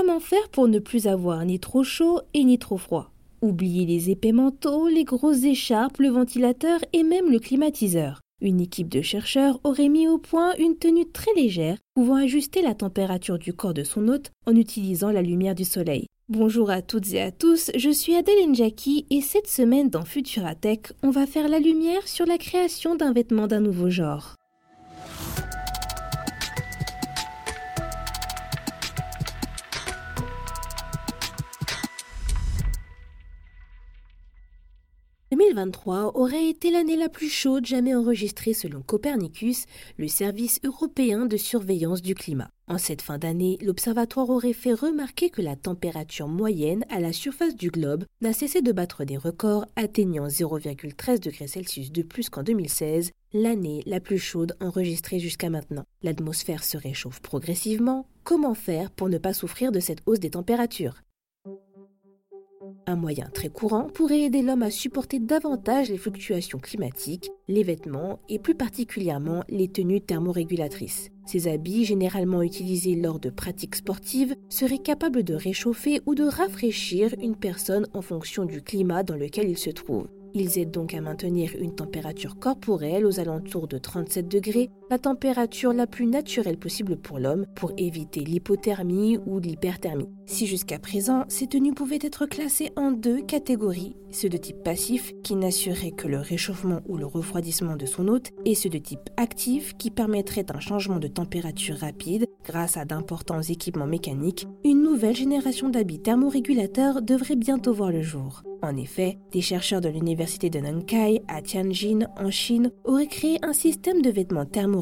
Comment faire pour ne plus avoir ni trop chaud et ni trop froid Oubliez les épais manteaux, les grosses écharpes, le ventilateur et même le climatiseur. Une équipe de chercheurs aurait mis au point une tenue très légère pouvant ajuster la température du corps de son hôte en utilisant la lumière du soleil. Bonjour à toutes et à tous, je suis Adèle Njaki et cette semaine dans Futuratech, on va faire la lumière sur la création d'un vêtement d'un nouveau genre. 2023 aurait été l'année la plus chaude jamais enregistrée selon Copernicus, le service européen de surveillance du climat. En cette fin d'année, l'observatoire aurait fait remarquer que la température moyenne à la surface du globe n'a cessé de battre des records, atteignant 0,13 degrés Celsius de plus qu'en 2016, l'année la plus chaude enregistrée jusqu'à maintenant. L'atmosphère se réchauffe progressivement. Comment faire pour ne pas souffrir de cette hausse des températures? Un moyen très courant pourrait aider l'homme à supporter davantage les fluctuations climatiques, les vêtements et plus particulièrement les tenues thermorégulatrices. Ces habits, généralement utilisés lors de pratiques sportives, seraient capables de réchauffer ou de rafraîchir une personne en fonction du climat dans lequel il se trouve. Ils aident donc à maintenir une température corporelle aux alentours de 37 degrés, la température la plus naturelle possible pour l'homme, pour éviter l'hypothermie ou l'hyperthermie. Si jusqu'à présent, ces tenues pouvaient être classées en deux catégories, ceux de type passif qui n'assuraient que le réchauffement ou le refroidissement de son hôte, et ceux de type actif qui permettraient un changement de température rapide grâce à d'importants équipements mécaniques, une nouvelle génération d'habits thermorégulateurs devrait bientôt voir le jour. En effet, des chercheurs de l'université de Nankai à Tianjin en Chine auraient créé un système de vêtements thermorégulateurs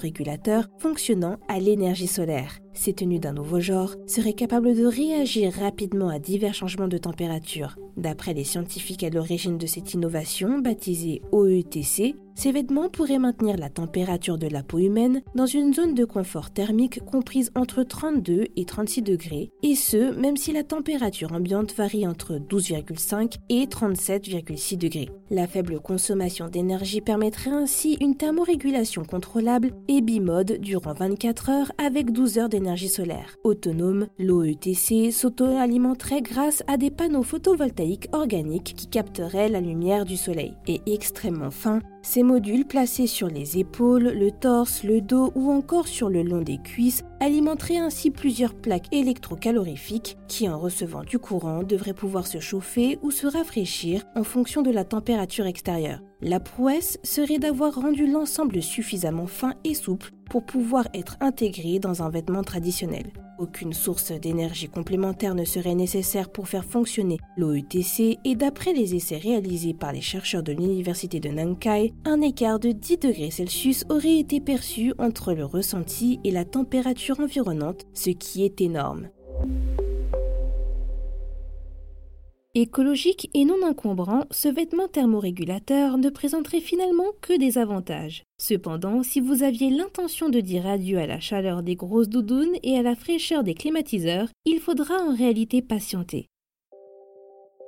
fonctionnant à l'énergie solaire. Ces tenues d'un nouveau genre seraient capables de réagir rapidement à divers changements de température. D'après les scientifiques à l'origine de cette innovation, baptisée OETC, ces vêtements pourraient maintenir la température de la peau humaine dans une zone de confort thermique comprise entre 32 et 36 degrés, et ce, même si la température ambiante varie entre 12,5 et 37,6 degrés. La faible consommation d'énergie permettrait ainsi une thermorégulation contrôlable et bimode durant 24 heures avec 12 heures d'énergie solaire. Autonome, l'OETC s'auto-alimenterait grâce à des panneaux photovoltaïques organiques qui capteraient la lumière du soleil. Et extrêmement fin, ces modules placés sur les épaules, le torse, le dos ou encore sur le long des cuisses alimenteraient ainsi plusieurs plaques électrocalorifiques qui, en recevant du courant, devraient pouvoir se chauffer ou se rafraîchir en fonction de la température extérieure. La prouesse serait d'avoir rendu l'ensemble suffisamment fin et souple pour pouvoir être intégré dans un vêtement traditionnel. Aucune source d'énergie complémentaire ne serait nécessaire pour faire fonctionner l'OETC et d'après les essais réalisés par les chercheurs de l'université de Nankai, un écart de 10 degrés Celsius aurait été perçu entre le ressenti et la température environnante, ce qui est énorme. Écologique et non encombrant, ce vêtement thermorégulateur ne présenterait finalement que des avantages. Cependant, si vous aviez l'intention de dire adieu à la chaleur des grosses doudounes et à la fraîcheur des climatiseurs, il faudra en réalité patienter.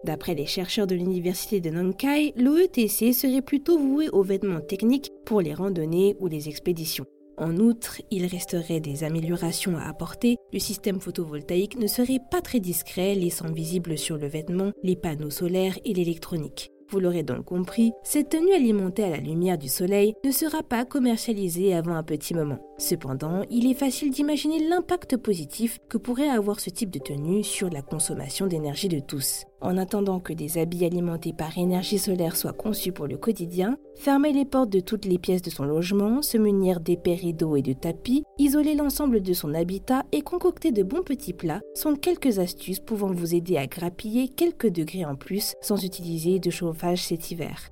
D'après les chercheurs de l'université de Nankai, l'OETC serait plutôt voué aux vêtements techniques pour les randonnées ou les expéditions. En outre, il resterait des améliorations à apporter. Le système photovoltaïque ne serait pas très discret, laissant visible sur le vêtement les panneaux solaires et l'électronique. Vous l'aurez donc compris, cette tenue alimentée à la lumière du soleil ne sera pas commercialisée avant un petit moment. Cependant, il est facile d'imaginer l'impact positif que pourrait avoir ce type de tenue sur la consommation d'énergie de tous. En attendant que des habits alimentés par énergie solaire soient conçus pour le quotidien, fermer les portes de toutes les pièces de son logement, se munir d'épais rideaux et de tapis, isoler l'ensemble de son habitat et concocter de bons petits plats sont quelques astuces pouvant vous aider à grappiller quelques degrés en plus sans utiliser de chauffage cet hiver.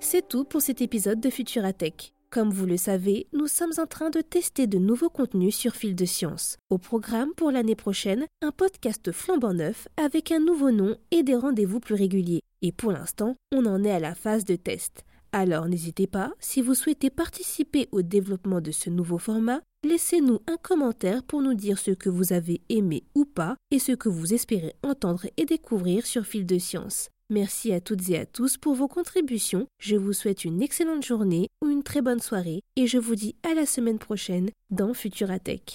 C'est tout pour cet épisode de Futuratech. Comme vous le savez, nous sommes en train de tester de nouveaux contenus sur Fil de Science. Au programme pour l'année prochaine, un podcast flambant neuf avec un nouveau nom et des rendez-vous plus réguliers. Et pour l'instant, on en est à la phase de test. Alors n'hésitez pas, si vous souhaitez participer au développement de ce nouveau format, laissez-nous un commentaire pour nous dire ce que vous avez aimé ou pas et ce que vous espérez entendre et découvrir sur Fil de Science. Merci à toutes et à tous pour vos contributions. Je vous souhaite une excellente journée ou une très bonne soirée et je vous dis à la semaine prochaine dans Futuratech.